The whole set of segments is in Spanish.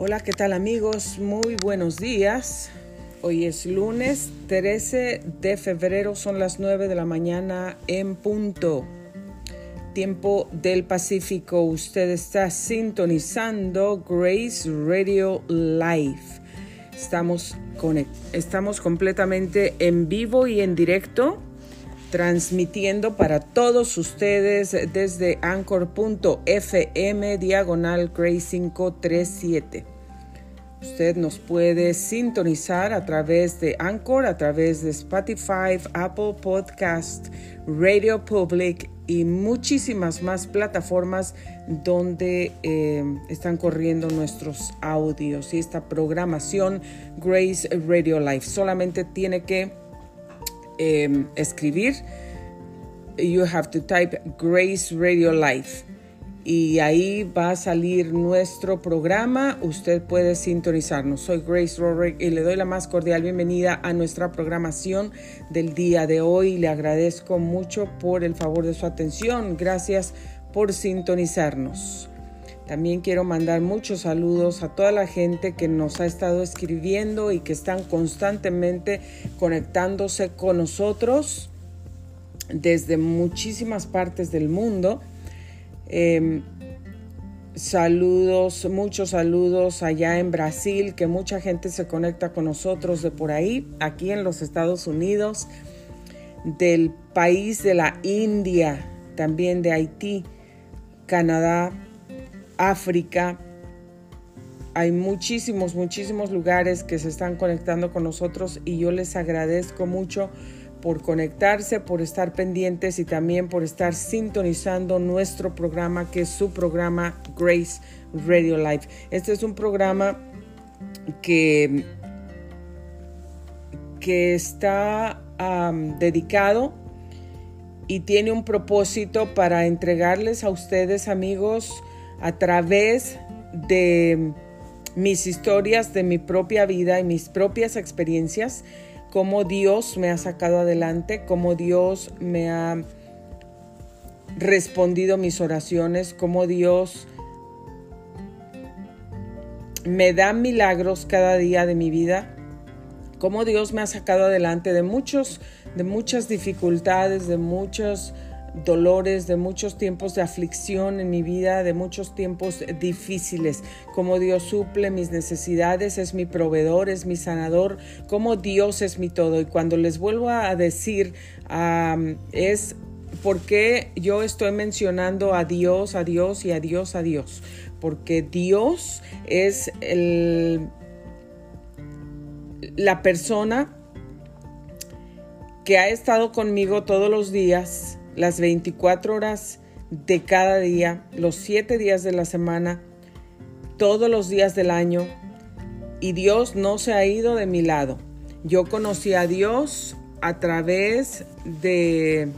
Hola, ¿qué tal amigos? Muy buenos días. Hoy es lunes 13 de febrero, son las 9 de la mañana en punto. Tiempo del Pacífico. Usted está sintonizando Grace Radio Live. Estamos, estamos completamente en vivo y en directo transmitiendo para todos ustedes desde anchor.fm diagonal Grace 537. Usted nos puede sintonizar a través de Anchor, a través de Spotify, Apple Podcast, Radio Public y muchísimas más plataformas donde eh, están corriendo nuestros audios y esta programación Grace Radio Live. Solamente tiene que Em, escribir, you have to type Grace Radio Live. Y ahí va a salir nuestro programa. Usted puede sintonizarnos. Soy Grace Roderick y le doy la más cordial bienvenida a nuestra programación del día de hoy. Le agradezco mucho por el favor de su atención. Gracias por sintonizarnos. También quiero mandar muchos saludos a toda la gente que nos ha estado escribiendo y que están constantemente conectándose con nosotros desde muchísimas partes del mundo. Em, saludos, muchos saludos allá en Brasil, que mucha gente se conecta con nosotros de por ahí, aquí en los Estados Unidos, del país de la India, también de Haití, Canadá, África. Hay muchísimos, muchísimos lugares que se están conectando con nosotros y yo les agradezco mucho por conectarse, por estar pendientes y también por estar sintonizando nuestro programa que es su programa Grace Radio Live. Este es un programa que, que está dedicado y tiene un propósito para entregarles a ustedes amigos a través de mis historias de mi propia vida y mis propias experiencias, cómo Dios me ha sacado adelante, cómo Dios me ha respondido mis oraciones, cómo Dios me da milagros cada día de mi vida, cómo Dios me ha sacado adelante de muchos de muchas dificultades, de muchos dolores, de muchos tiempos de aflicción en mi vida, de muchos tiempos difíciles. Como Dios suple mis necesidades, es mi proveedor, es mi sanador, como Dios es mi todo. Y cuando les vuelvo a decir, es porque yo estoy mencionando a Dios, a Dios y a Dios, a Dios. Porque Dios es el, la persona que ha estado conmigo todos los días las 24 horas de cada día, los 7 días de la semana, todos los días del año. Y Dios no se ha ido de mi lado. Yo conocí a Dios a través de...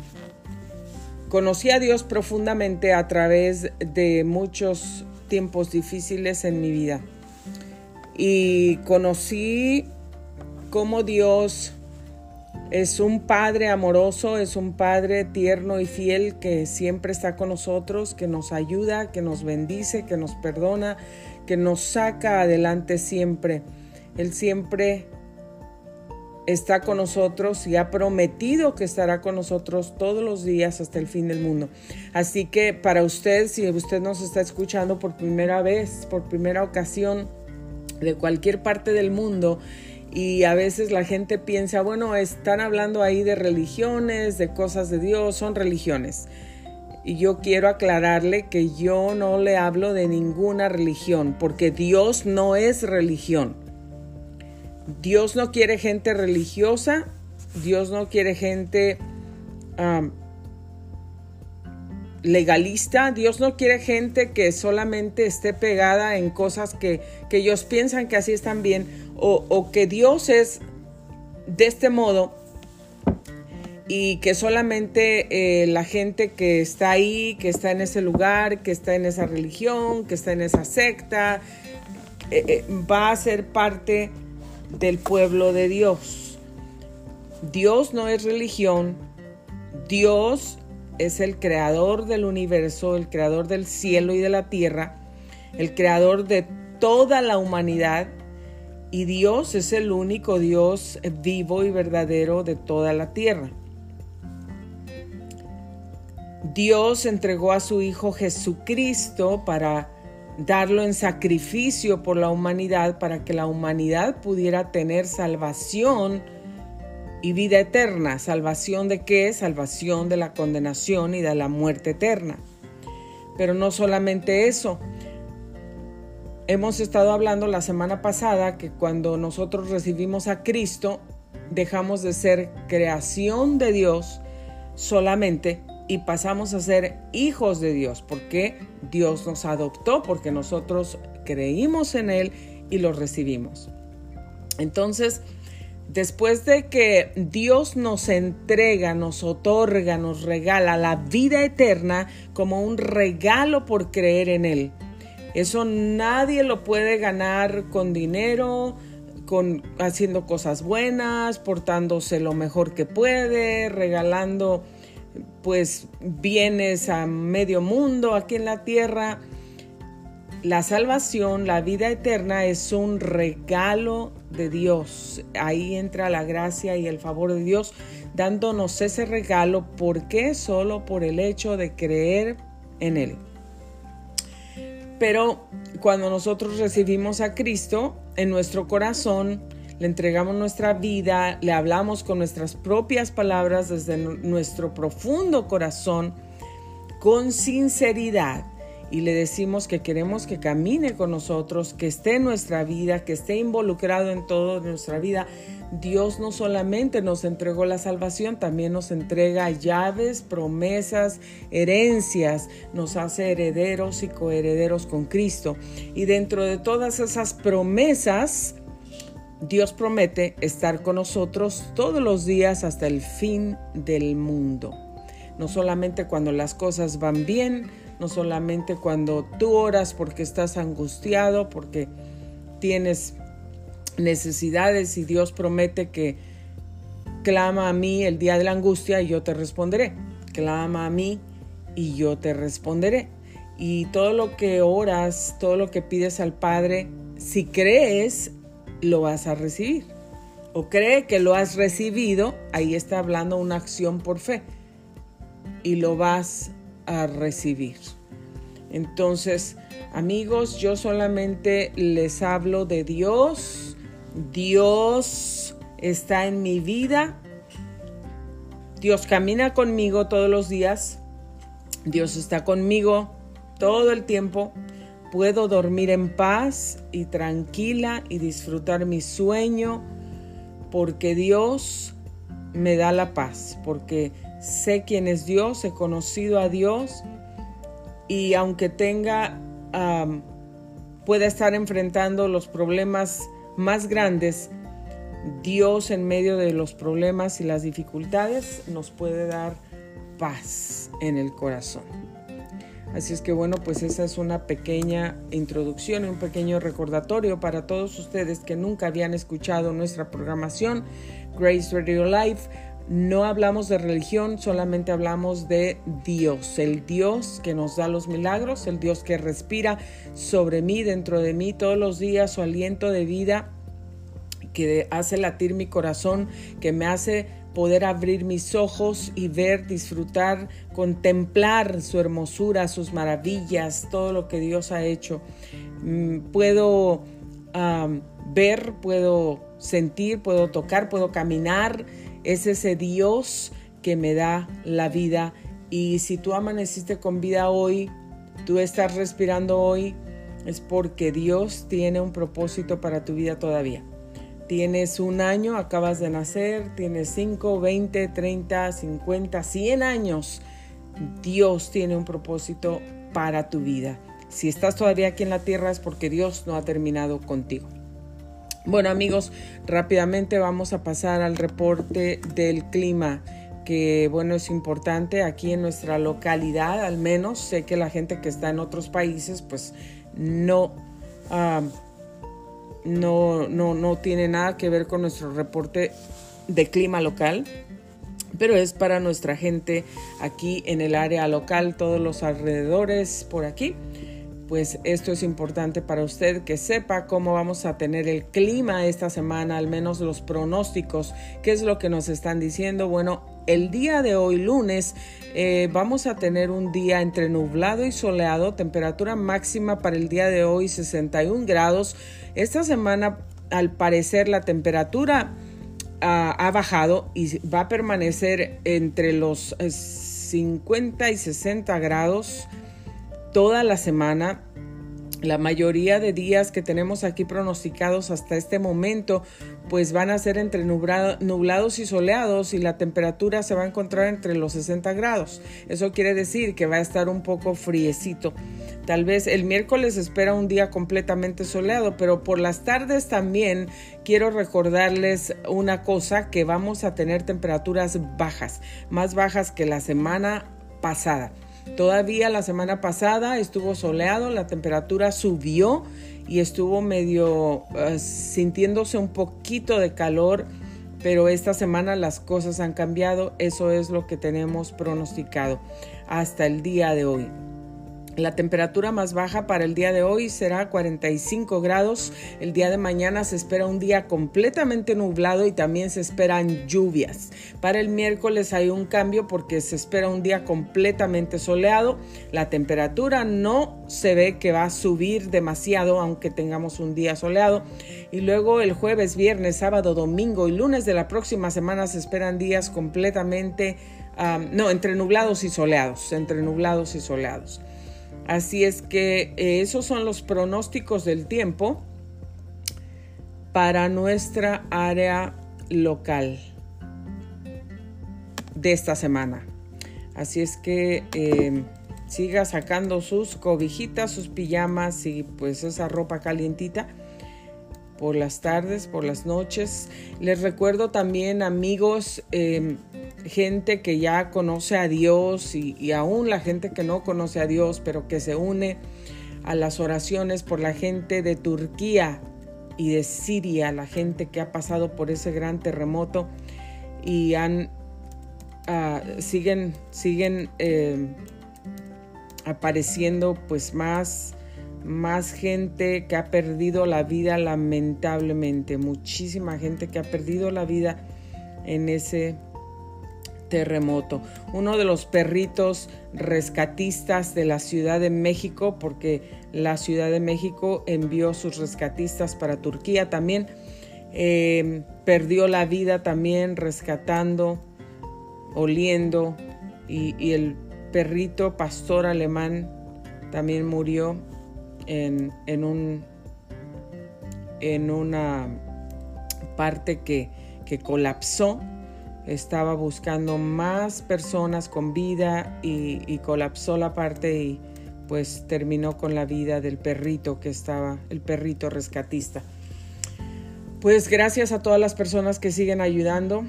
Conocí a Dios profundamente a través de muchos tiempos difíciles en mi vida. Y conocí cómo Dios es un Padre amoroso, es un Padre tierno y fiel que siempre está con nosotros, que nos ayuda, que nos bendice, que nos perdona, que nos saca adelante siempre. Él siempre está con nosotros y ha prometido que estará con nosotros todos los días hasta el fin del mundo. Así que para usted, si usted nos está escuchando por primera vez, por primera ocasión, de cualquier parte del mundo, y a veces la gente piensa, bueno, están hablando ahí de religiones, de cosas de Dios, son religiones. Y yo quiero aclararle que yo no le hablo de ninguna religión, porque Dios no es religión. Dios no quiere gente religiosa, Dios no quiere gente legalista, Dios no quiere gente que solamente esté pegada en cosas que, que ellos piensan que así están bien o, que Dios es de este modo y que solamente eh, la gente que está ahí, que está en ese lugar, que está en esa religión, que está en esa secta, eh, eh, va a ser parte del pueblo de Dios. Dios no es religión, Dios es el creador del universo, el creador del cielo y de la tierra, el creador de toda la humanidad y Dios es el único Dios vivo y verdadero de toda la tierra. Dios entregó a su Hijo Jesucristo para darlo en sacrificio por la humanidad, para que la humanidad pudiera tener salvación y vida eterna. ¿Salvación de qué? Salvación de la condenación y de la muerte eterna. Pero no solamente eso. Hemos estado hablando la semana pasada que cuando nosotros recibimos a Cristo, dejamos de ser creación de Dios solamente y pasamos a ser hijos de Dios, porque Dios nos adoptó, porque nosotros creímos en Él y lo recibimos. Entonces, después de que Dios nos entrega, nos otorga, nos regala la vida eterna como un regalo por creer en Él. Eso nadie lo puede ganar con dinero, con haciendo cosas buenas, portándose lo mejor que puede, regalando pues bienes a medio mundo aquí en la tierra. La salvación, la vida eterna es un regalo de Dios. Ahí entra la gracia y el favor de Dios dándonos ese regalo. ¿Por qué? Solo por el hecho de creer en Él. Pero cuando nosotros recibimos a Cristo en nuestro corazón, le entregamos nuestra vida, le hablamos con nuestras propias palabras desde nuestro profundo corazón, con sinceridad, y le decimos que queremos que camine con nosotros, que esté en nuestra vida, que esté involucrado en toda nuestra vida. Dios no solamente nos entregó la salvación, también nos entrega llaves, promesas, herencias, nos hace herederos y coherederos con Cristo. Y dentro de todas esas promesas, Dios promete estar con nosotros todos los días hasta el fin del mundo. No solamente cuando las cosas van bien, no solamente cuando tú oras porque estás angustiado, porque tienes necesidades y Dios promete que clama a mí el día de la angustia y yo te responderé. Clama a mí y yo te responderé. Y todo lo que oras, todo lo que pides al Padre, si crees, lo vas a recibir. O cree que lo has recibido, ahí está hablando una acción por fe. Y lo vas a recibir. Entonces, amigos, yo solamente les hablo de Dios. Dios está en mi vida. Dios camina conmigo todos los días. Dios está conmigo todo el tiempo. Puedo dormir en paz y tranquila y disfrutar mi sueño porque Dios me da la paz, porque sé quién es Dios, he conocido a Dios y aunque tenga, pueda estar enfrentando los problemas más grandes, Dios en medio de los problemas y las dificultades nos puede dar paz en el corazón. Así es que bueno, pues esa es una pequeña introducción, un pequeño recordatorio para todos ustedes que nunca habían escuchado nuestra programación Grace Radio Live. No hablamos de religión, solamente hablamos de Dios, el Dios que nos da los milagros, el Dios que respira sobre mí, dentro de mí todos los días, su aliento de vida que hace latir mi corazón, que me hace poder abrir mis ojos y ver, disfrutar, contemplar su hermosura, sus maravillas, todo lo que Dios ha hecho. Mm, puedo ver, puedo sentir, puedo tocar, puedo caminar. Es ese Dios que me da la vida. Y si tú amaneciste con vida hoy, tú estás respirando hoy, es porque Dios tiene un propósito para tu vida todavía. Tienes un año, acabas de nacer, tienes 5, 20, 30, 50, 100 años. Dios tiene un propósito para tu vida. Si estás todavía aquí en la tierra es porque Dios no ha terminado contigo. Bueno amigos, rápidamente vamos a pasar al reporte del clima que bueno es importante aquí en nuestra localidad al menos sé que la gente que está en otros países pues no ah, no, no, no tiene nada que ver con nuestro reporte de clima local, pero es para nuestra gente aquí en el área local, todos los alrededores por aquí. Pues esto es importante para usted que sepa cómo vamos a tener el clima esta semana, al menos los pronósticos, qué es lo que nos están diciendo. Bueno, el día de hoy, lunes, eh, vamos a tener un día entre nublado y soleado, temperatura máxima para el día de hoy 61 grados. Esta semana, al parecer, la temperatura ah, ha bajado y va a permanecer entre los 50 y 60 grados toda la semana. La mayoría de días que tenemos aquí pronosticados hasta este momento, pues van a ser entre nublados y soleados y la temperatura se va a encontrar entre los 60 grados. Eso quiere decir que va a estar un poco friecito. Tal vez el miércoles espera un día completamente soleado, pero por las tardes también quiero recordarles una cosa, que vamos a tener temperaturas bajas, más bajas que la semana pasada. Todavía la semana pasada estuvo soleado, la temperatura subió y estuvo medio eh, sintiéndose un poquito de calor, pero esta semana las cosas han cambiado, eso es lo que tenemos pronosticado hasta el día de hoy. La temperatura más baja para el día de hoy será 45 grados. El día de mañana se espera un día completamente nublado y también se esperan lluvias. Para el miércoles hay un cambio porque se espera un día completamente soleado. La temperatura no se ve que va a subir demasiado aunque tengamos un día soleado. Y luego el jueves, viernes, sábado, domingo y lunes de la próxima semana se esperan días completamente, no, entre nublados y soleados, entre nublados y soleados. Así es que eh, esos son los pronósticos del tiempo para nuestra área local de esta semana. Así es que em, siga sacando sus cobijitas, sus pijamas y pues esa ropa calientita por las tardes, por las noches. Les recuerdo también amigos, em, gente que ya conoce a Dios y, aún la gente que no conoce a Dios, pero que se une a las oraciones por la gente de Turquía y de Siria, la gente que ha pasado por ese gran terremoto y han ah, siguen siguen eh, apareciendo pues más más gente que ha perdido la vida lamentablemente muchísima gente que ha perdido la vida en ese terremoto. Uno de los perritos rescatistas de la Ciudad de México, porque la Ciudad de México envió sus rescatistas para Turquía también, eh, perdió la vida también rescatando, oliendo, y, el perrito pastor alemán también murió en, en, un, en una parte que, que colapsó estaba buscando más personas con vida y, colapsó la parte y pues terminó con la vida del perrito que estaba, el perrito rescatista. Pues gracias a todas las personas que siguen ayudando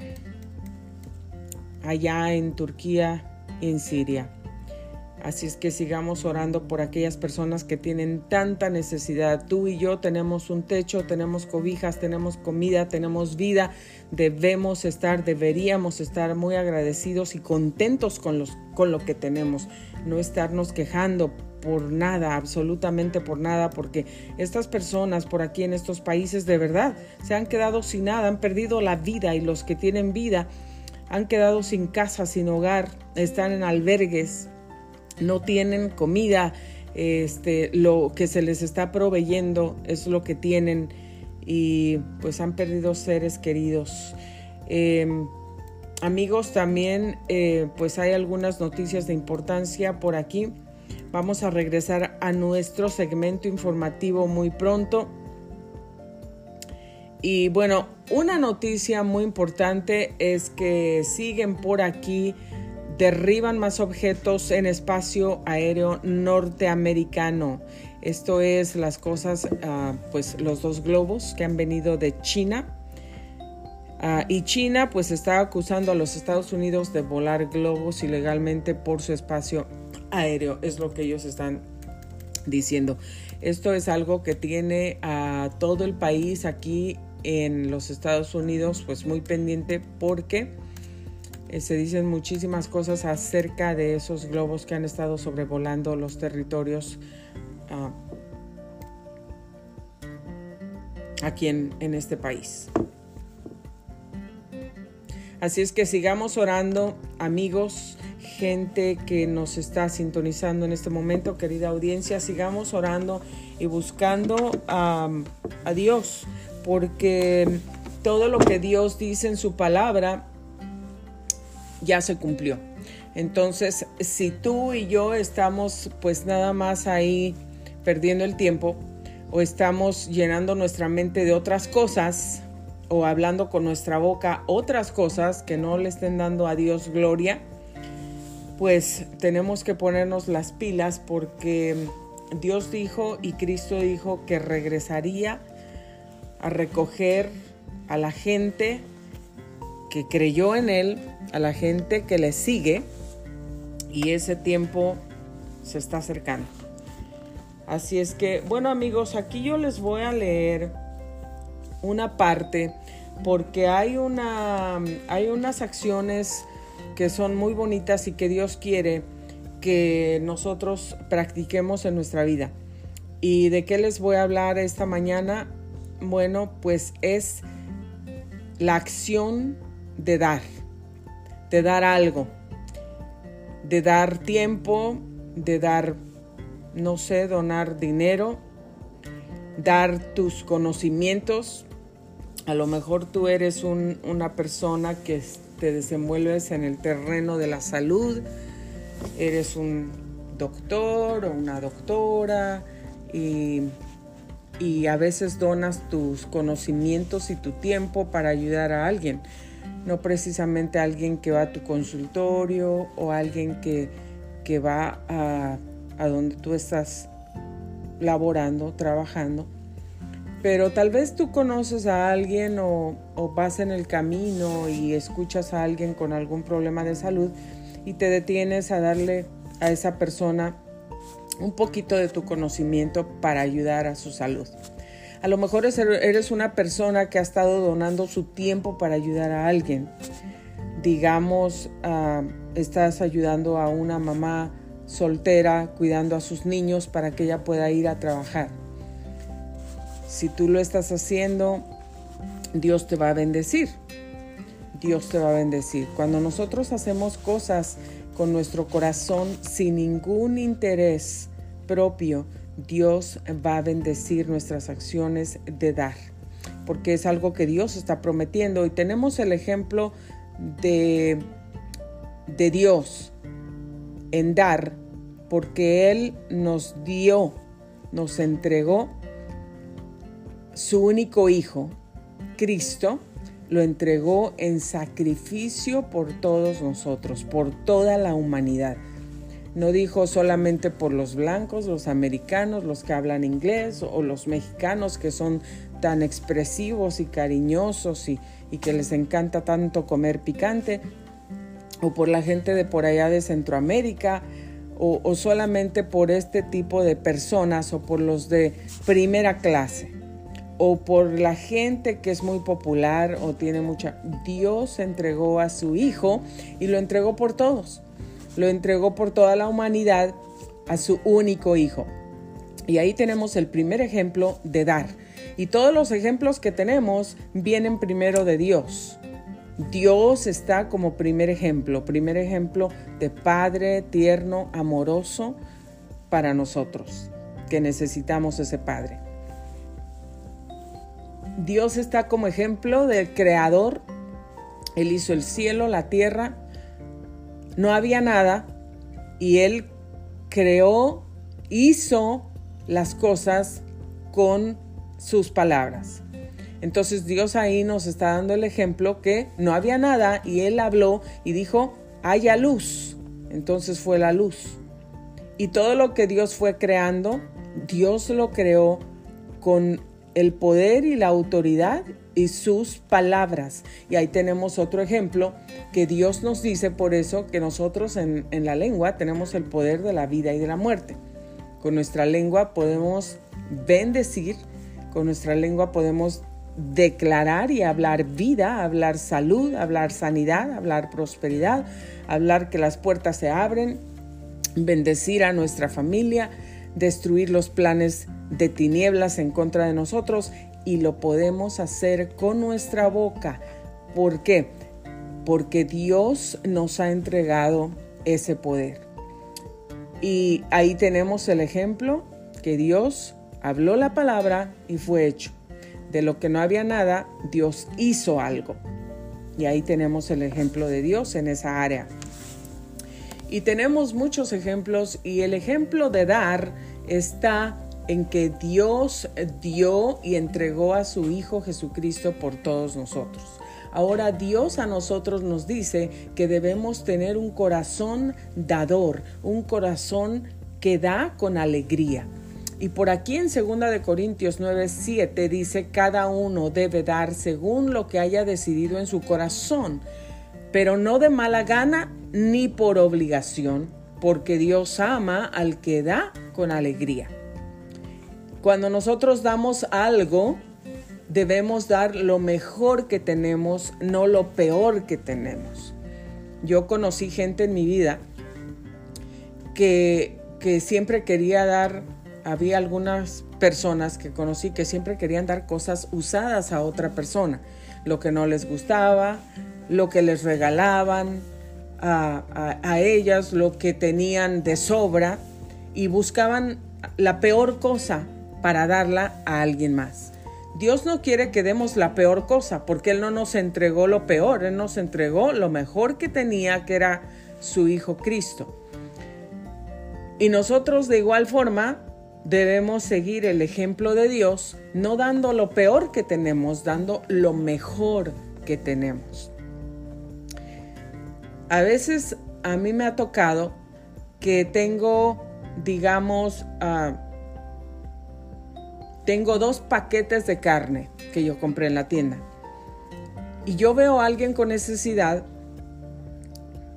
allá en Turquía y en Siria. Así es que sigamos orando por aquellas personas que tienen tanta necesidad. Tú y yo tenemos un techo, tenemos cobijas, tenemos comida, tenemos vida. Debemos estar, deberíamos estar muy agradecidos y contentos con, con lo que tenemos. No estarnos quejando por nada, absolutamente por nada, porque estas personas por aquí en estos países de verdad se han quedado sin nada, han perdido la vida y los que tienen vida han quedado sin casa, sin hogar, están en albergues, no tienen comida, este, lo que se les está proveyendo es lo que tienen y pues han perdido seres queridos. Em, amigos, también eh, pues hay algunas noticias de importancia por aquí. Vamos a regresar a nuestro segmento informativo muy pronto. Y bueno, una noticia muy importante es que siguen por aquí derriban más objetos en espacio aéreo norteamericano. Esto es las cosas, ah, pues los dos globos que han venido de China. Ah, y China pues está acusando a los Estados Unidos de volar globos ilegalmente por su espacio aéreo. Es lo que ellos están diciendo. Esto es algo que tiene a todo el país aquí en los Estados Unidos pues muy pendiente porque se dicen muchísimas cosas acerca de esos globos que han estado sobrevolando los territorios ah, aquí en, en este país. Así es que sigamos orando, amigos, gente que nos está sintonizando en este momento, querida audiencia, sigamos orando y buscando a Dios, porque todo lo que Dios dice en su palabra ya se cumplió. Entonces, si tú y yo estamos pues nada más ahí perdiendo el tiempo o estamos llenando nuestra mente de otras cosas o hablando con nuestra boca otras cosas que no le estén dando a Dios gloria, pues tenemos que ponernos las pilas porque Dios dijo y Cristo dijo que regresaría a recoger a la gente que creyó en Él, a la gente que le sigue, y ese tiempo se está acercando. Así es que, bueno amigos, aquí yo les voy a leer una parte porque hay, una, hay unas acciones que son muy bonitas y que Dios quiere que nosotros practiquemos en nuestra vida. ¿Y de qué les voy a hablar esta mañana? Bueno, pues es la acción de dar, de dar algo, de dar tiempo, de dar, no sé, donar dinero, dar tus conocimientos. A lo mejor tú eres una persona que te desenvuelves en el terreno de la salud, eres un doctor o una doctora y, a veces donas tus conocimientos y tu tiempo para ayudar a alguien no precisamente alguien que va a tu consultorio o alguien que, va a, donde tú estás laborando, trabajando. Pero tal vez tú conoces a alguien o, o, vas en el camino y escuchas a alguien con algún problema de salud y te detienes a darle a esa persona un poquito de tu conocimiento para ayudar a su salud. A lo mejor eres una persona que ha estado donando su tiempo para ayudar a alguien. Digamos, ah, estás ayudando a una mamá soltera cuidando a sus niños para que ella pueda ir a trabajar. Si tú lo estás haciendo, Dios te va a bendecir. Dios te va a bendecir. Cuando nosotros hacemos cosas con nuestro corazón sin ningún interés propio, Dios va a bendecir nuestras acciones de dar, porque es algo que Dios está prometiendo y tenemos el ejemplo de, de Dios en dar, porque Él nos dio, nos entregó su único Hijo, Cristo, lo entregó en sacrificio por todos nosotros, por toda la humanidad. No dijo solamente por los blancos, los americanos, los que hablan inglés o los mexicanos que son tan expresivos y cariñosos y, que les encanta tanto comer picante, o por la gente de por allá de Centroamérica, o, solamente por este tipo de personas, o por los de primera clase, o por la gente que es muy popular o tiene mucha... Dios entregó a su Hijo y lo entregó por todos lo entregó por toda la humanidad a su único hijo. Y ahí tenemos el primer ejemplo de dar. Y todos los ejemplos que tenemos vienen primero de Dios. Dios está como primer ejemplo, primer ejemplo de Padre tierno, amoroso para nosotros, que necesitamos ese Padre. Dios está como ejemplo del Creador. Él hizo el cielo, la tierra no había nada y él creó, hizo las cosas con sus palabras. Entonces Dios ahí nos está dando el ejemplo que no había nada y él habló y dijo, haya luz. Entonces fue la luz. Y todo lo que Dios fue creando, Dios lo creó con el poder y la autoridad y sus palabras. Y ahí tenemos otro ejemplo que Dios nos dice por eso que nosotros en, la lengua tenemos el poder de la vida y de la muerte. Con nuestra lengua podemos bendecir, con nuestra lengua podemos declarar y hablar vida, hablar salud, hablar sanidad, hablar prosperidad, hablar que las puertas se abren, bendecir a nuestra familia, destruir los planes de tinieblas en contra de nosotros y lo podemos hacer con nuestra boca. ¿Por qué? Porque Dios nos ha entregado ese poder. Y ahí tenemos el ejemplo que Dios habló la palabra y fue hecho. De lo que no había nada, Dios hizo algo. Y ahí tenemos el ejemplo de Dios en esa área. Y tenemos muchos ejemplos y el ejemplo de dar está en que Dios dio y entregó a su Hijo Jesucristo por todos nosotros. Ahora Dios a nosotros nos dice que debemos tener un corazón dador, un corazón que da con alegría. Y por aquí en 2 de Corintios 9, 7 dice, cada uno debe dar según lo que haya decidido en su corazón, pero no de mala gana ni por obligación, porque Dios ama al que da con alegría. Cuando nosotros damos algo, debemos dar lo mejor que tenemos, no lo peor que tenemos. Yo conocí gente en mi vida que, que siempre quería dar, había algunas personas que conocí que siempre querían dar cosas usadas a otra persona, lo que no les gustaba, lo que les regalaban a, a ellas, lo que tenían de sobra y buscaban la peor cosa para darla a alguien más. Dios no quiere que demos la peor cosa, porque Él no nos entregó lo peor, Él nos entregó lo mejor que tenía, que era su Hijo Cristo. Y nosotros de igual forma debemos seguir el ejemplo de Dios, no dando lo peor que tenemos, dando lo mejor que tenemos. A veces a mí me ha tocado que tengo, digamos, uh, tengo dos paquetes de carne que yo compré en la tienda. Y yo veo a alguien con necesidad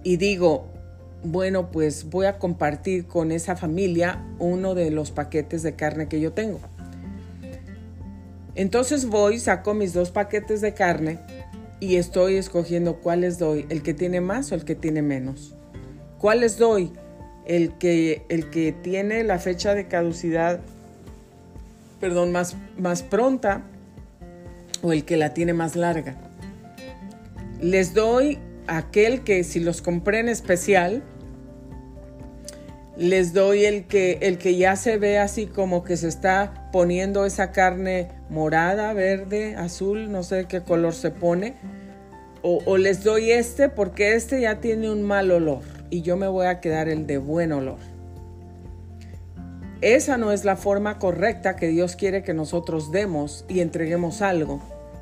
y digo, bueno, pues voy a compartir con esa familia uno de los paquetes de carne que yo tengo. Entonces voy, saco mis dos paquetes de carne y estoy escogiendo cuáles doy, el que tiene más o el que tiene menos. ¿Cuáles doy? El que, el que tiene la fecha de caducidad perdón, más, más pronta o el que la tiene más larga. Les doy aquel que si los compré en especial, les doy el que, el que ya se ve así como que se está poniendo esa carne morada, verde, azul, no sé qué color se pone. O, o, les doy este porque este ya tiene un mal olor y yo me voy a quedar el de buen olor. Esa no es la forma correcta que Dios quiere que nosotros demos y entreguemos algo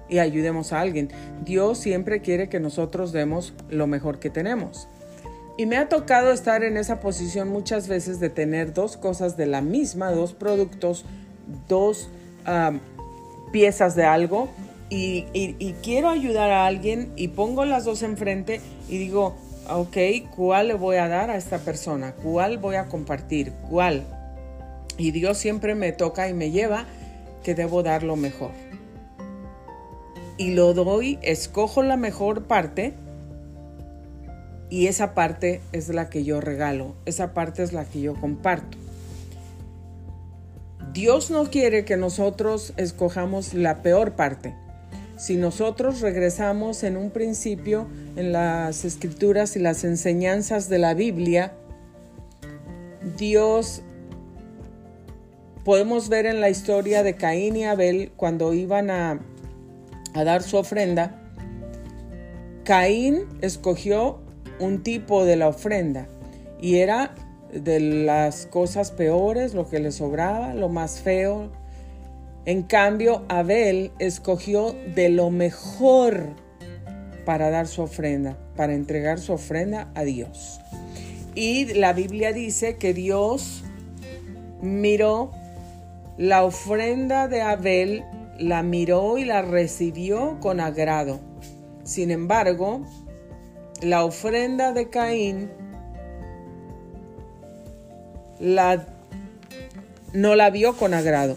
y ayudemos a alguien. Dios siempre quiere que nosotros demos lo mejor que tenemos. Y me ha tocado estar en esa posición muchas veces de tener dos cosas de la misma, dos productos, dos piezas de algo y, y, quiero ayudar a alguien y pongo las dos enfrente y digo, ok, ¿cuál le voy a dar a esta persona? ¿Cuál voy a compartir? ¿Cuál? Y Dios siempre me toca y me lleva que debo dar lo mejor. Y lo doy, escojo la mejor parte y esa parte es la que yo regalo, esa parte es la que yo comparto. Dios no quiere que nosotros escojamos la peor parte. Si nosotros regresamos en un principio en las escrituras y las enseñanzas de la Biblia, Dios podemos ver en la historia de Caín y Abel cuando iban a, dar su ofrenda, Caín escogió un tipo de la ofrenda y era de las cosas peores, lo que le sobraba, lo más feo. En cambio, Abel escogió de lo mejor para dar su ofrenda, para entregar su ofrenda a Dios. Y la Biblia dice que Dios miró la ofrenda de Abel la miró y la recibió con agrado. Sin embargo, la ofrenda de Caín la, no la vio con agrado.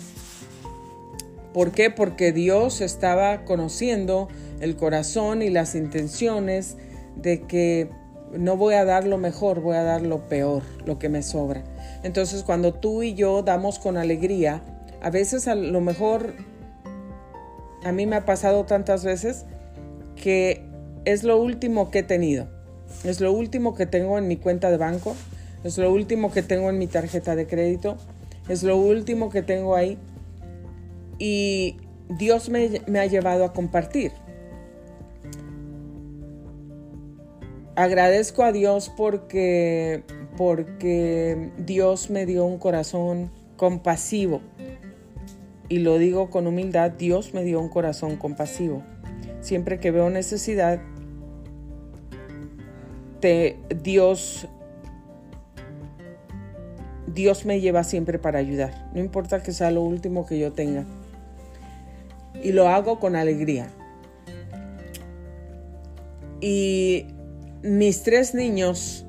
¿Por qué? Porque Dios estaba conociendo el corazón y las intenciones de que no voy a dar lo mejor, voy a dar lo peor, lo que me sobra. Entonces cuando tú y yo damos con alegría, a veces a lo mejor, a mí me ha pasado tantas veces que es lo último que he tenido, es lo último que tengo en mi cuenta de banco, es lo último que tengo en mi tarjeta de crédito, es lo último que tengo ahí. Y Dios me, ha llevado a compartir. agradezco a Dios porque, porque Dios me dio un corazón compasivo. Y lo digo con humildad, Dios me dio un corazón compasivo. Siempre que veo necesidad, Dios, Dios me lleva siempre para ayudar. No importa que sea lo último que yo tenga. Y lo hago con alegría. Y mis tres niños,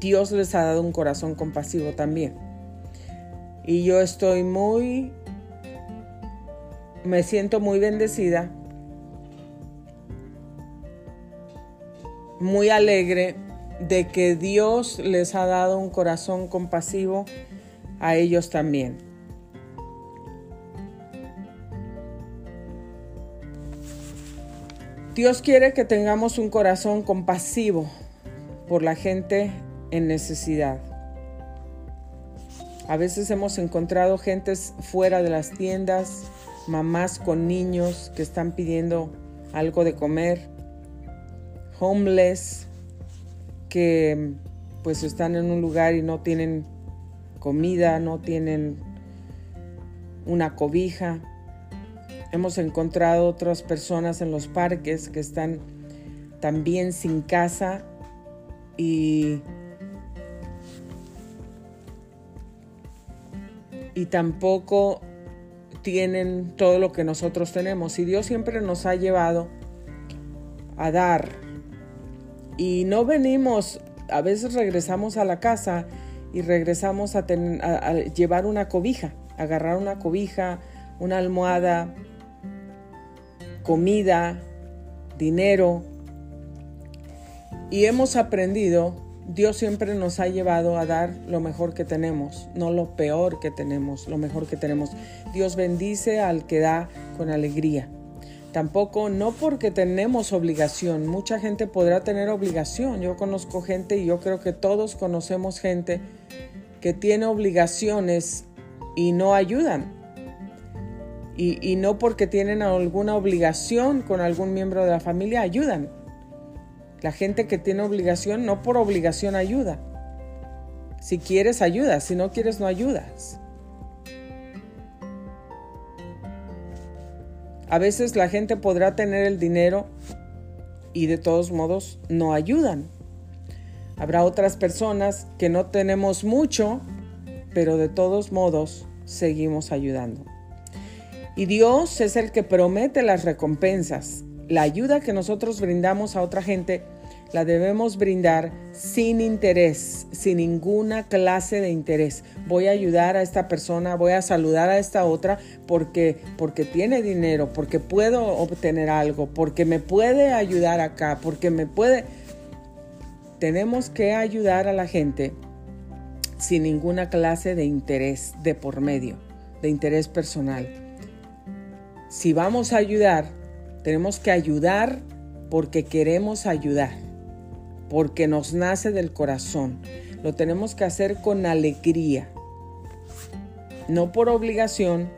Dios les ha dado un corazón compasivo también. Y yo estoy muy, me siento muy bendecida, muy alegre de que Dios les ha dado un corazón compasivo a ellos también. Dios quiere que tengamos un corazón compasivo por la gente en necesidad. A veces hemos encontrado gentes fuera de las tiendas, mamás con niños que están pidiendo algo de comer, homeless que pues están en un lugar y no tienen comida, no tienen una cobija. Hemos encontrado otras personas en los parques que están también sin casa y, y tampoco tienen todo lo que nosotros tenemos. Y Dios siempre nos ha llevado a dar. Y no venimos, a veces regresamos a la casa y regresamos a, a llevar una cobija, agarrar una cobija, una almohada, comida, dinero. Y hemos aprendido, Dios siempre nos ha llevado a dar lo mejor que tenemos, no lo peor que tenemos, lo mejor que tenemos. Dios bendice al que da con alegría. Tampoco, no porque tenemos obligación, mucha gente podrá tener obligación. Yo conozco gente y yo creo que todos conocemos gente que tiene obligaciones y no ayudan y, no porque tienen alguna obligación con algún miembro de la familia ayudan. La gente que tiene obligación no por obligación ayuda. Si quieres ayudas, si no quieres no ayudas. A veces la gente podrá tener el dinero y de todos modos no ayudan. Habrá otras personas que no tenemos mucho, pero de todos modos seguimos ayudando. Y Dios es el que promete las recompensas. La ayuda que nosotros brindamos a otra gente la debemos brindar sin interés, sin ninguna clase de interés. Voy a ayudar a esta persona, voy a saludar a esta otra porque porque tiene dinero, porque puedo obtener algo, porque me puede ayudar acá, porque me puede. Tenemos que ayudar a la gente sin ninguna clase de interés de por medio, de interés personal. Si vamos a ayudar, tenemos que ayudar porque queremos ayudar, porque nos nace del corazón. Lo tenemos que hacer con alegría, no por obligación,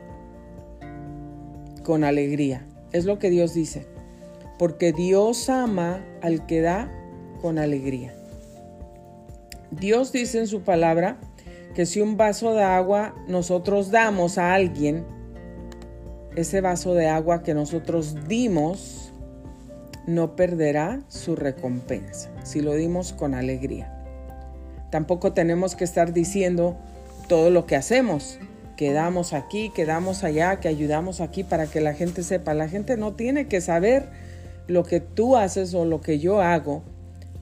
con alegría. Es lo que Dios dice, porque Dios ama al que da con alegría. Dios dice en su palabra que si un vaso de agua nosotros damos a alguien, ese vaso de agua que nosotros dimos no perderá su recompensa si lo dimos con alegría. Tampoco tenemos que estar diciendo todo lo que hacemos, quedamos aquí, quedamos allá, que ayudamos aquí para que la gente sepa. La gente no tiene que saber lo que tú haces o lo que yo hago.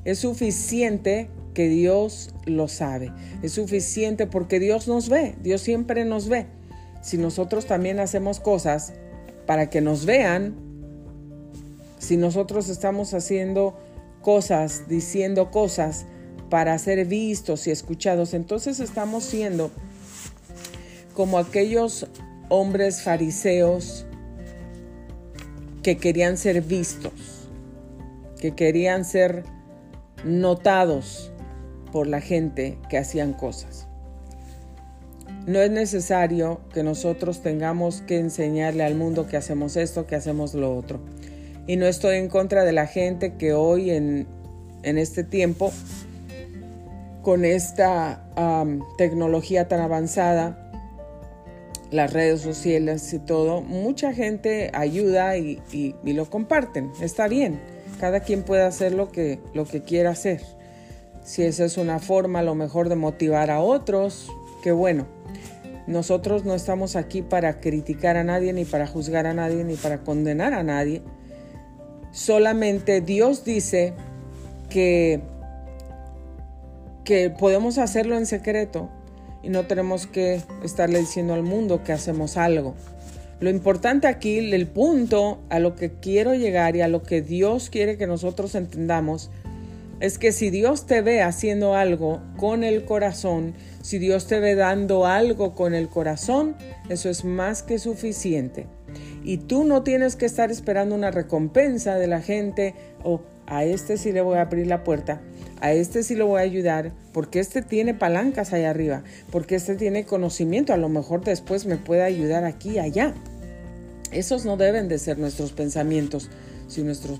Es suficiente que Dios lo sabe. Es suficiente porque Dios nos ve. Dios siempre nos ve si nosotros también hacemos cosas para que nos vean, si nosotros estamos haciendo cosas, diciendo cosas para ser vistos y escuchados. Entonces estamos siendo como aquellos hombres fariseos que querían ser vistos, que querían ser notados por la gente que hacían cosas. No es necesario que nosotros tengamos que enseñarle al mundo que hacemos esto, que hacemos lo otro. Y no estoy en contra de la gente que hoy en, este tiempo, con esta tecnología tan avanzada, las redes sociales y todo, mucha gente ayuda y, lo comparten. Está bien, cada quien puede hacer lo que, lo que quiera hacer. Si esa es una forma lo mejor de motivar a otros, qué bueno. Nosotros no estamos aquí para criticar a nadie, ni para juzgar a nadie, ni para condenar a nadie. Solamente Dios dice que, que podemos hacerlo en secreto y no tenemos que estarle diciendo al mundo que hacemos algo. Lo importante aquí, el punto a lo que quiero llegar y a lo que Dios quiere que nosotros entendamos, es que si Dios te ve haciendo algo con el corazón, si Dios te ve dando algo con el corazón, eso es más que suficiente. Y tú no tienes que estar esperando una recompensa de la gente o a este sí le voy a abrir la puerta, a este sí lo voy a ayudar, porque este tiene palancas allá arriba, porque este tiene conocimiento, a lo mejor después me puede ayudar aquí y allá. Esos no deben de ser nuestros pensamientos. Si nuestro,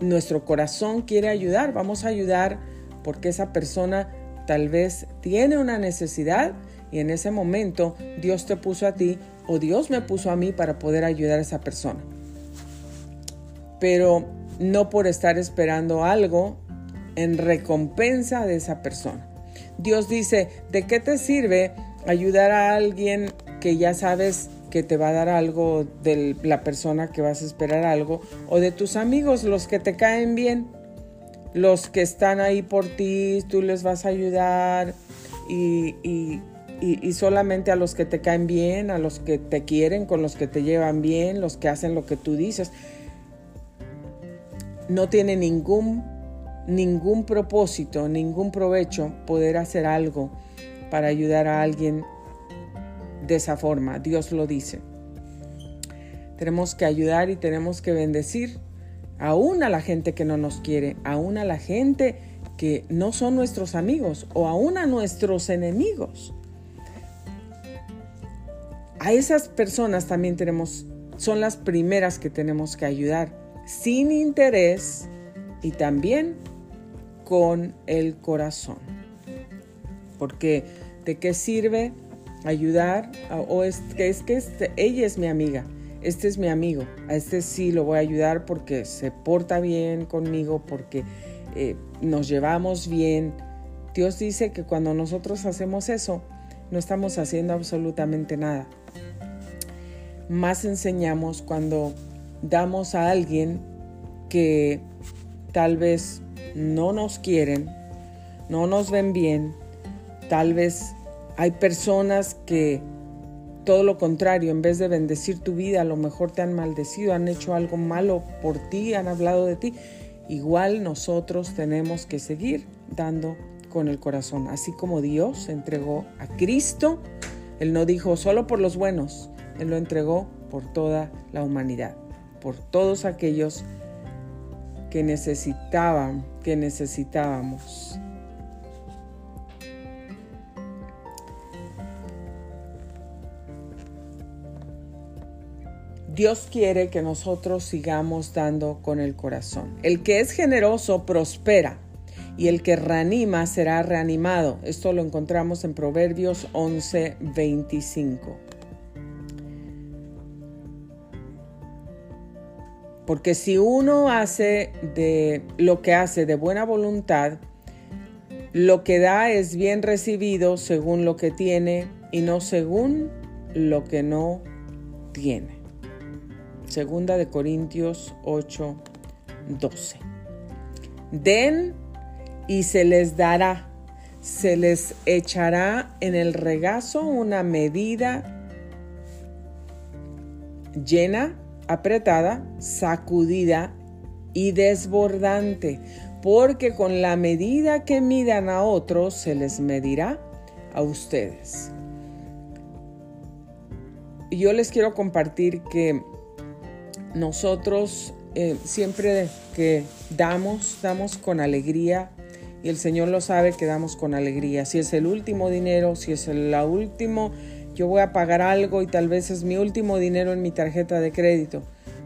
nuestro corazón quiere ayudar, vamos a ayudar porque esa persona tal vez tiene una necesidad y en ese momento Dios te puso a ti o Dios me puso a mí para poder ayudar a esa persona. Pero no por estar esperando algo en recompensa de esa persona. Dios dice, ¿de qué te sirve ayudar a alguien que ya sabes que te va a dar algo de la persona que vas a esperar algo o de tus amigos, los que te caen bien, los que están ahí por ti, tú les vas a ayudar y, y solamente a los que te caen bien, a los que te quieren, con los que te llevan bien, los que hacen lo que tú dices. No tiene ningún ningún propósito, ningún provecho poder hacer algo para ayudar a alguien de esa forma. Dios lo dice. Tenemos que ayudar y tenemos que bendecir aún a la gente que no nos quiere, aún a la gente que no son nuestros amigos o aún a nuestros enemigos. A esas personas también tenemos, son las primeras que tenemos que ayudar sin interés y también con el corazón. Porque ¿de qué sirve ayudar? O es que, es que este, ella es mi amiga, este es mi amigo, a este sí lo voy a ayudar porque se porta bien conmigo, porque eh, nos llevamos bien. Dios dice que cuando nosotros hacemos eso, no estamos haciendo absolutamente nada. Más enseñamos cuando damos a alguien que tal vez no nos quieren, no nos ven bien, tal vez hay personas que todo lo contrario, en vez de bendecir tu vida, a lo mejor te han maldecido, han hecho algo malo por ti, han hablado de ti. Igual nosotros tenemos que seguir dando con el corazón. Así como Dios entregó a Cristo, Él no dijo solo por los buenos, Él lo entregó por toda la humanidad, por todos aquellos que necesitaban, que necesitábamos. Dios quiere que nosotros sigamos dando con el corazón. El que es generoso prospera y el que reanima será reanimado. Esto lo encontramos en Proverbios 11, 25. Porque si uno hace de lo que hace de buena voluntad, lo que da es bien recibido según lo que tiene y no según lo que no tiene. Segunda de Corintios 8, 12. Den y se les dará, se les echará en el regazo una medida llena apretada, sacudida y desbordante, porque con la medida que midan a otros se les medirá a ustedes. Yo les quiero compartir que nosotros eh, siempre que damos, damos con alegría y el Señor lo sabe que damos con alegría. Si es el último dinero, si es el último, yo voy a pagar algo y tal vez es mi último dinero en mi tarjeta de crédito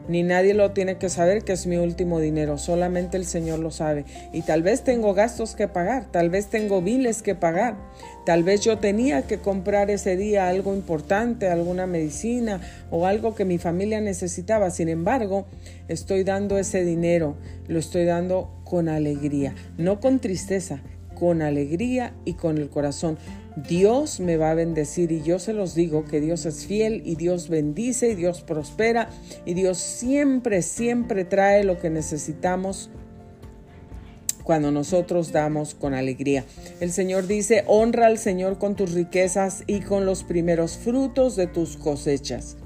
ni nadie lo tiene que saber que es mi último dinero, solamente el Señor lo sabe. Y tal vez tengo gastos que pagar, tal vez tengo biles que pagar, tal vez yo tenía que comprar ese día algo importante, alguna medicina o algo que mi familia necesitaba. Sin embargo, estoy dando ese dinero, lo estoy dando con alegría, no con tristeza, con alegría y con el corazón. Dios me va a bendecir y yo se los digo que Dios es fiel y Dios bendice y Dios prospera y Dios siempre, siempre trae lo que necesitamos cuando nosotros damos con alegría. El Señor dice, honra al Señor con tus riquezas y con los primeros frutos de tus cosechas.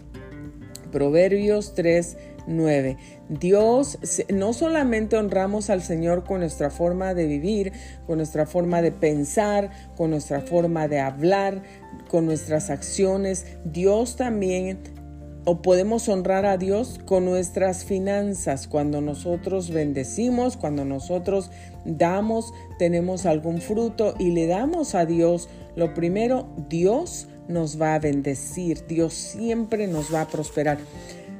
Proverbios 3, 9. Dios, no solamente honramos al Señor con nuestra forma de vivir, con nuestra forma de pensar, con nuestra forma de hablar, con nuestras acciones, Dios también o podemos honrar a Dios con nuestras finanzas. Cuando nosotros bendecimos, cuando nosotros damos, tenemos algún fruto y le damos a Dios, lo primero, Dios nos va a bendecir, Dios siempre nos va a prosperar.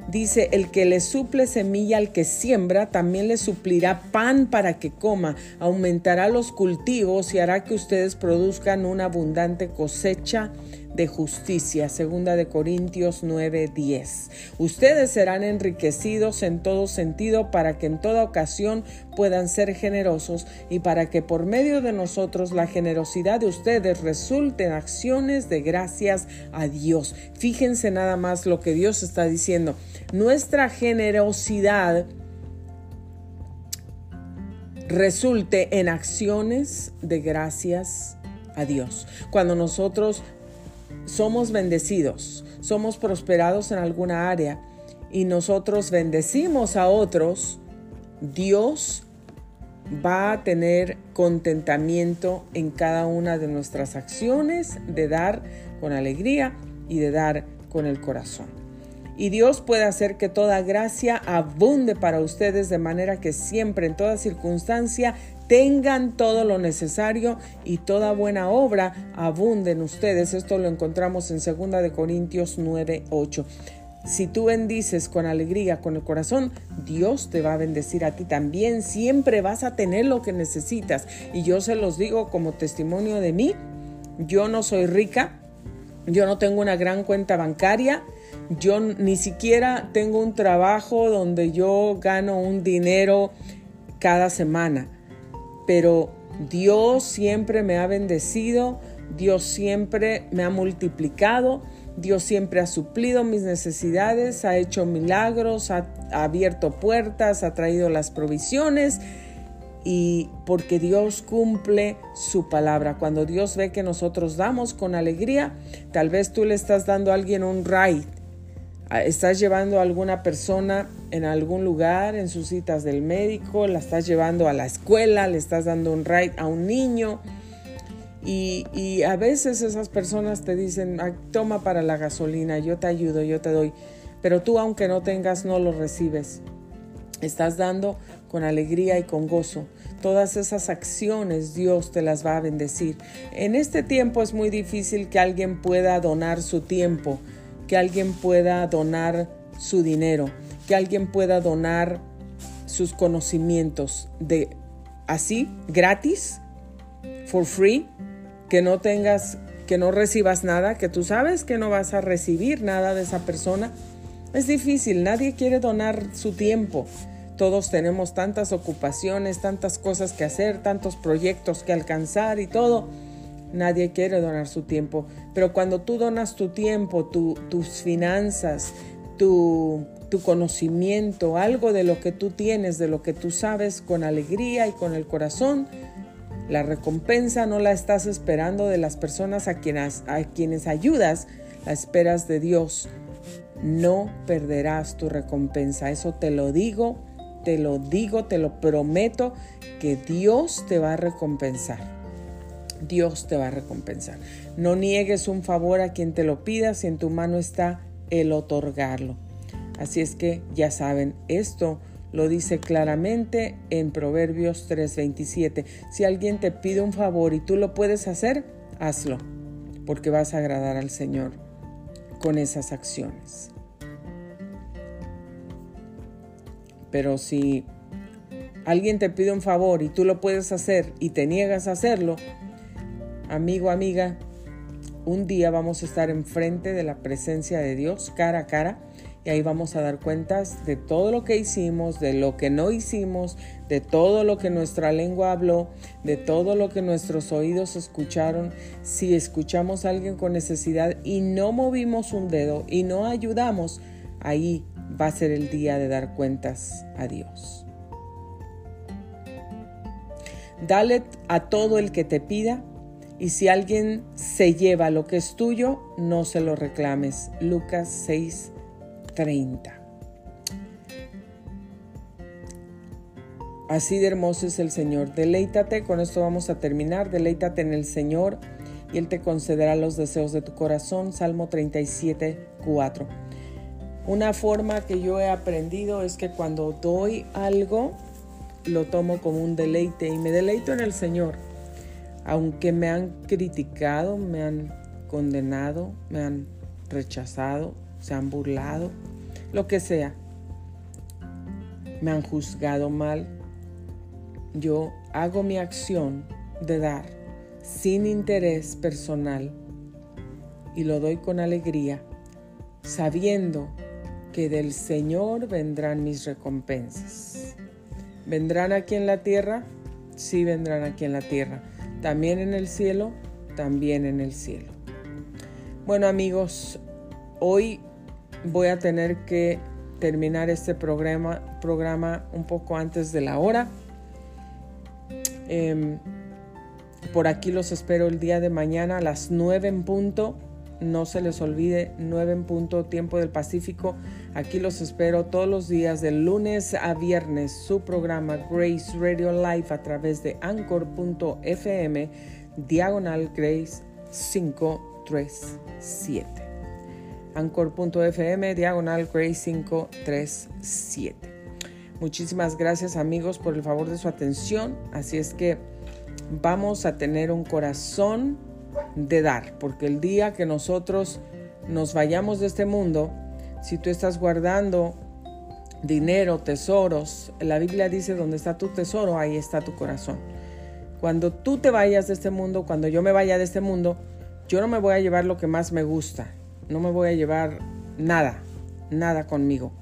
Dice, el que le suple semilla al que siembra, también le suplirá pan para que coma, aumentará los cultivos y hará que ustedes produzcan una abundante cosecha de justicia, segunda de Corintios 9:10. Ustedes serán enriquecidos en todo sentido para que en toda ocasión puedan ser generosos y para que por medio de nosotros la generosidad de ustedes resulte en acciones de gracias a Dios. Fíjense nada más lo que Dios está diciendo. Nuestra generosidad resulte en acciones de gracias a Dios. Cuando nosotros somos bendecidos, somos prosperados en alguna área y nosotros bendecimos a otros, Dios va a tener contentamiento en cada una de nuestras acciones de dar con alegría y de dar con el corazón. Y Dios puede hacer que toda gracia abunde para ustedes de manera que siempre, en toda circunstancia, tengan todo lo necesario y toda buena obra abunde en ustedes. Esto lo encontramos en 2 de Corintios 9, 8. Si tú bendices con alegría, con el corazón, Dios te va a bendecir a ti también. Siempre vas a tener lo que necesitas. Y yo se los digo como testimonio de mí. Yo no soy rica. Yo no tengo una gran cuenta bancaria. Yo ni siquiera tengo un trabajo donde yo gano un dinero cada semana. Pero Dios siempre me ha bendecido, Dios siempre me ha multiplicado, Dios siempre ha suplido mis necesidades, ha hecho milagros, ha, abierto puertas, ha traído las provisiones y porque Dios cumple su palabra. Cuando Dios ve que nosotros damos con alegría, tal vez tú le estás dando a alguien un ride estás llevando a alguna persona en algún lugar, en sus citas del médico, la estás llevando a la escuela, le estás dando un ride a un niño. Y, a veces esas personas te dicen, ah, toma para la gasolina, yo te ayudo, yo te doy. Pero tú aunque no tengas, no lo recibes. Estás dando con alegría y con gozo. Todas esas acciones Dios te las va a bendecir. En este tiempo es muy difícil que alguien pueda donar su tiempo que alguien pueda donar su dinero, que alguien pueda donar sus conocimientos de así gratis, for free, que no tengas, que no recibas nada, que tú sabes que no vas a recibir nada de esa persona. Es difícil, nadie quiere donar su tiempo. Todos tenemos tantas ocupaciones, tantas cosas que hacer, tantos proyectos que alcanzar y todo Nadie quiere donar su tiempo, pero cuando tú donas tu tiempo, tus finanzas, tu, conocimiento, algo de lo que tú tienes, de lo que tú sabes con alegría y con el corazón, la recompensa no la estás esperando de las personas a quienes, a quienes ayudas, la esperas de Dios. No perderás tu recompensa, eso te lo digo te lo digo, te lo prometo, que Dios te va a recompensar. Dios te va a recompensar. No niegues un favor a quien te lo pida si en tu mano está el otorgarlo. Así es que ya saben, esto lo dice claramente en Proverbios 3:27. Si alguien te pide un favor y tú lo puedes hacer, hazlo, porque vas a agradar al Señor con esas acciones. Pero si alguien te pide un favor y tú lo puedes hacer y te niegas a hacerlo, amigo, amiga, un día vamos a estar enfrente de la presencia de Dios cara a cara y ahí vamos a dar cuentas de todo lo que hicimos, de lo que no hicimos, de todo lo que nuestra lengua habló, de todo lo que nuestros oídos escucharon. Si escuchamos a alguien con necesidad y no movimos un dedo y no ayudamos, ahí va a ser el día de dar cuentas a Dios. Dale a todo el que te pida y si alguien se lleva lo que es tuyo, no se lo reclames. Lucas 6, 30. Así de hermoso es el Señor. Deleítate, con esto vamos a terminar. Deleítate en el Señor y Él te concederá los deseos de tu corazón. Salmo 37, 4. Una forma que yo he aprendido es que cuando doy algo, lo tomo como un deleite y me deleito en el Señor. Aunque me han criticado, me han condenado, me han rechazado, se han burlado, lo que sea. Me han juzgado mal. Yo hago mi acción de dar sin interés personal y lo doy con alegría, sabiendo que del Señor vendrán mis recompensas. ¿Vendrán aquí en la tierra? Sí vendrán aquí en la tierra. También en el cielo, también en el cielo. Bueno amigos, hoy voy a tener que terminar este programa, un poco antes de la hora. Em, por aquí los espero el día de mañana a las 9 en punto. No se les olvide, 9 en punto, tiempo del Pacífico. Aquí los espero todos los días, de lunes a viernes, su programa Grace Radio Live a través de anchor.fm, diagonal Grace 537 anchor.fm diagonal Gray 537. Muchísimas gracias amigos por el favor de su atención. Así es que vamos a tener un corazón de dar, porque el día que nosotros nos vayamos de este mundo, si tú estás guardando dinero, tesoros, la Biblia dice, donde está tu tesoro, ahí está tu corazón. Cuando tú te vayas de este mundo, cuando yo me vaya de este mundo, yo no me voy a llevar lo que más me gusta, no me voy a llevar nada, nada conmigo.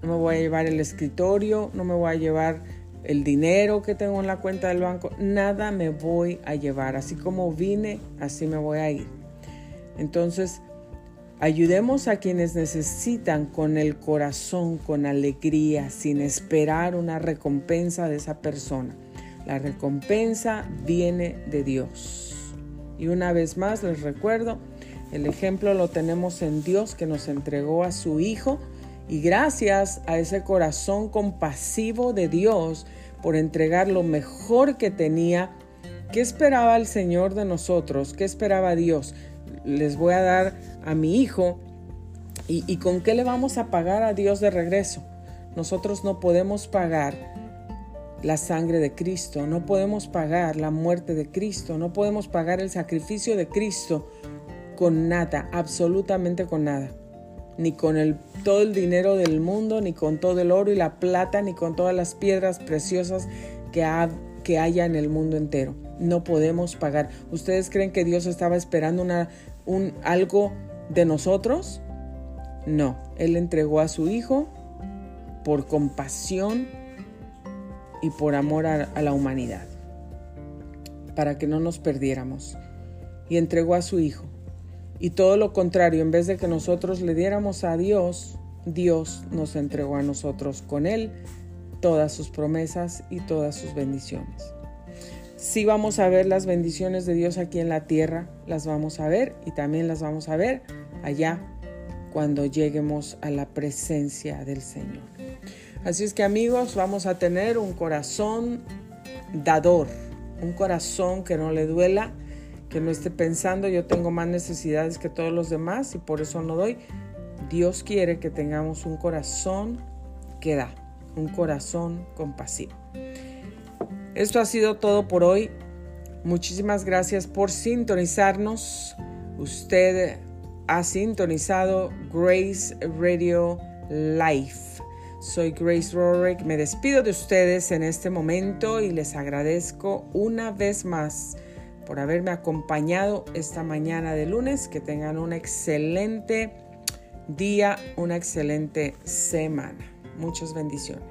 No me voy a llevar el escritorio, no me voy a llevar el dinero que tengo en la cuenta del banco, nada me voy a llevar. Así como vine, así me voy a ir. Entonces, ayudemos a quienes necesitan con el corazón, con alegría, sin esperar una recompensa de esa persona. La recompensa viene de Dios. Y una vez más les recuerdo, el ejemplo lo tenemos en Dios que nos entregó a su Hijo y gracias a ese corazón compasivo de Dios por entregar lo mejor que tenía, ¿qué esperaba el Señor de nosotros? ¿Qué esperaba Dios? Les voy a dar a mi Hijo y, con qué le vamos a pagar a Dios de regreso. Nosotros no podemos pagar la sangre de Cristo, no podemos pagar la muerte de Cristo, no podemos pagar el sacrificio de Cristo con nada, absolutamente con nada. Ni con el, todo el dinero del mundo, ni con todo el oro y la plata, ni con todas las piedras preciosas que, que haya en el mundo entero. No podemos pagar. ¿Ustedes creen que Dios estaba esperando una, un, algo de nosotros? No, Él entregó a su Hijo por compasión y por amor a, a la humanidad, para que no nos perdiéramos. Y entregó a su Hijo y todo lo contrario, en vez de que nosotros le diéramos a Dios, Dios nos entregó a nosotros con Él todas sus promesas y todas sus bendiciones. Sí vamos a ver las bendiciones de Dios aquí en la tierra, las vamos a ver y también las vamos a ver allá cuando lleguemos a la presencia del Señor. Así es que amigos, vamos a tener un corazón dador, un corazón que no le duela, que no esté pensando yo tengo más necesidades que todos los demás y por eso no doy. Dios quiere que tengamos un corazón que da, un corazón compasivo. Esto ha sido todo por hoy. Muchísimas gracias por sintonizarnos. Usted ha sintonizado Grace Radio Life. Soy Grace Rorick. Me despido de ustedes en este momento y les agradezco una vez más por haberme acompañado esta mañana de lunes. Que tengan un excelente día, una excelente semana. Muchas bendiciones.